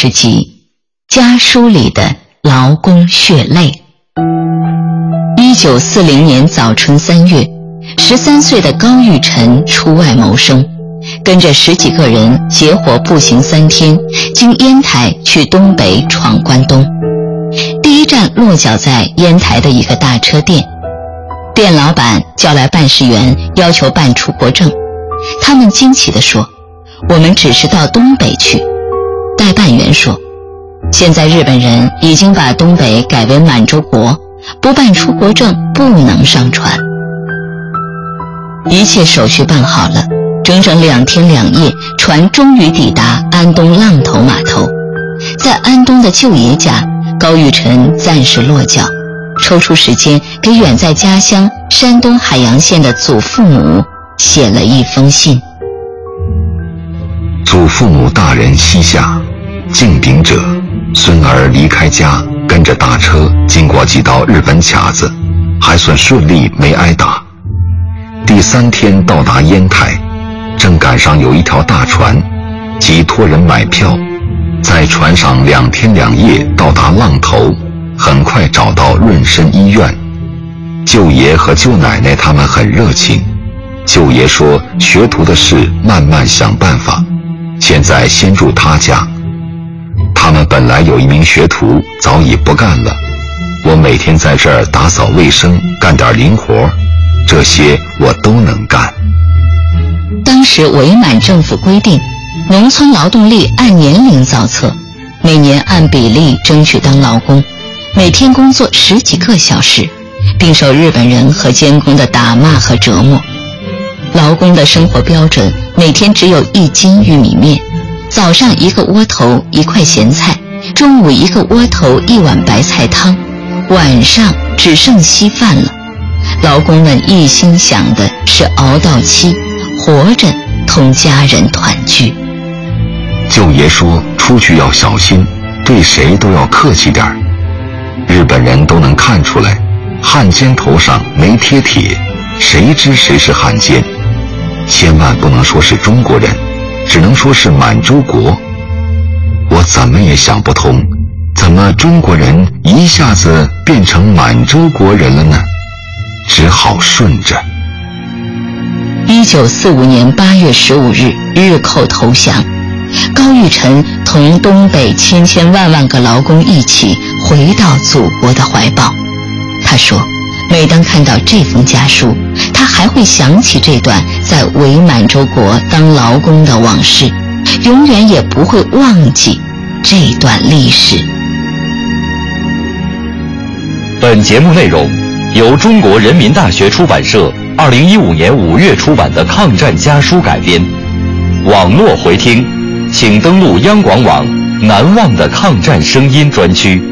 十集，家书里的劳工血泪。一九四零年早春三月，十三岁的高玉晨出外谋生，跟着十几个人结伙步行三天，经烟台去东北闯关东。第一站落脚在烟台的一个大车店，店老板叫来办事员，要求办出国证。他们惊奇地说：“我们只是到东北去。”代办员说：“现在日本人已经把东北改为满洲国，不办出国证不能上船。”一切手续办好了，整整两天两夜，船终于抵达安东浪头码头。在安东的舅爷家，高玉晨暂时落脚，抽出时间给远在家乡山东海阳县的祖父母写了一封信。祖父母大人膝下。敬禀者，孙儿离开家，跟着大车经过几道日本卡子，还算顺利，没挨打。第三天到达烟台，正赶上有一条大船，即托人买票，在船上两天两夜到达浪头，很快找到润生医院。舅爷和舅奶奶他们很热情，舅爷说学徒的事慢慢想办法，现在先住他家。他们本来有一名学徒，早已不干了。我每天在这儿打扫卫生，干点零活，这些我都能干。当时伪满政府规定，农村劳动力按年龄造册，每年按比例争取当劳工，每天工作十几个小时，并受日本人和监工的打骂和折磨。劳工的生活标准，每天只有一斤玉米面。早上一个窝头一块咸菜，中午一个窝头一碗白菜汤，晚上只剩稀饭了。劳工们一心想的是熬到期，活着同家人团聚。舅爷说：“出去要小心，对谁都要客气点儿。日本人都能看出来，汉奸头上没贴铁，谁知谁是汉奸？千万不能说是中国人。”只能说是满洲国，我怎么也想不通，怎么中国人一下子变成满洲国人了呢？只好顺着。一九四五年八月十五日，日寇投降，高玉晨同东北千千万万个劳工一起回到祖国的怀抱。他说。每当看到这封家书，他还会想起这段在伪满洲国当劳工的往事，永远也不会忘记这段历史。本节目内容由中国人民大学出版社二零一五年五月出版的抗战家书改编。网络回听，请登录央广网“难忘的抗战声音”专区。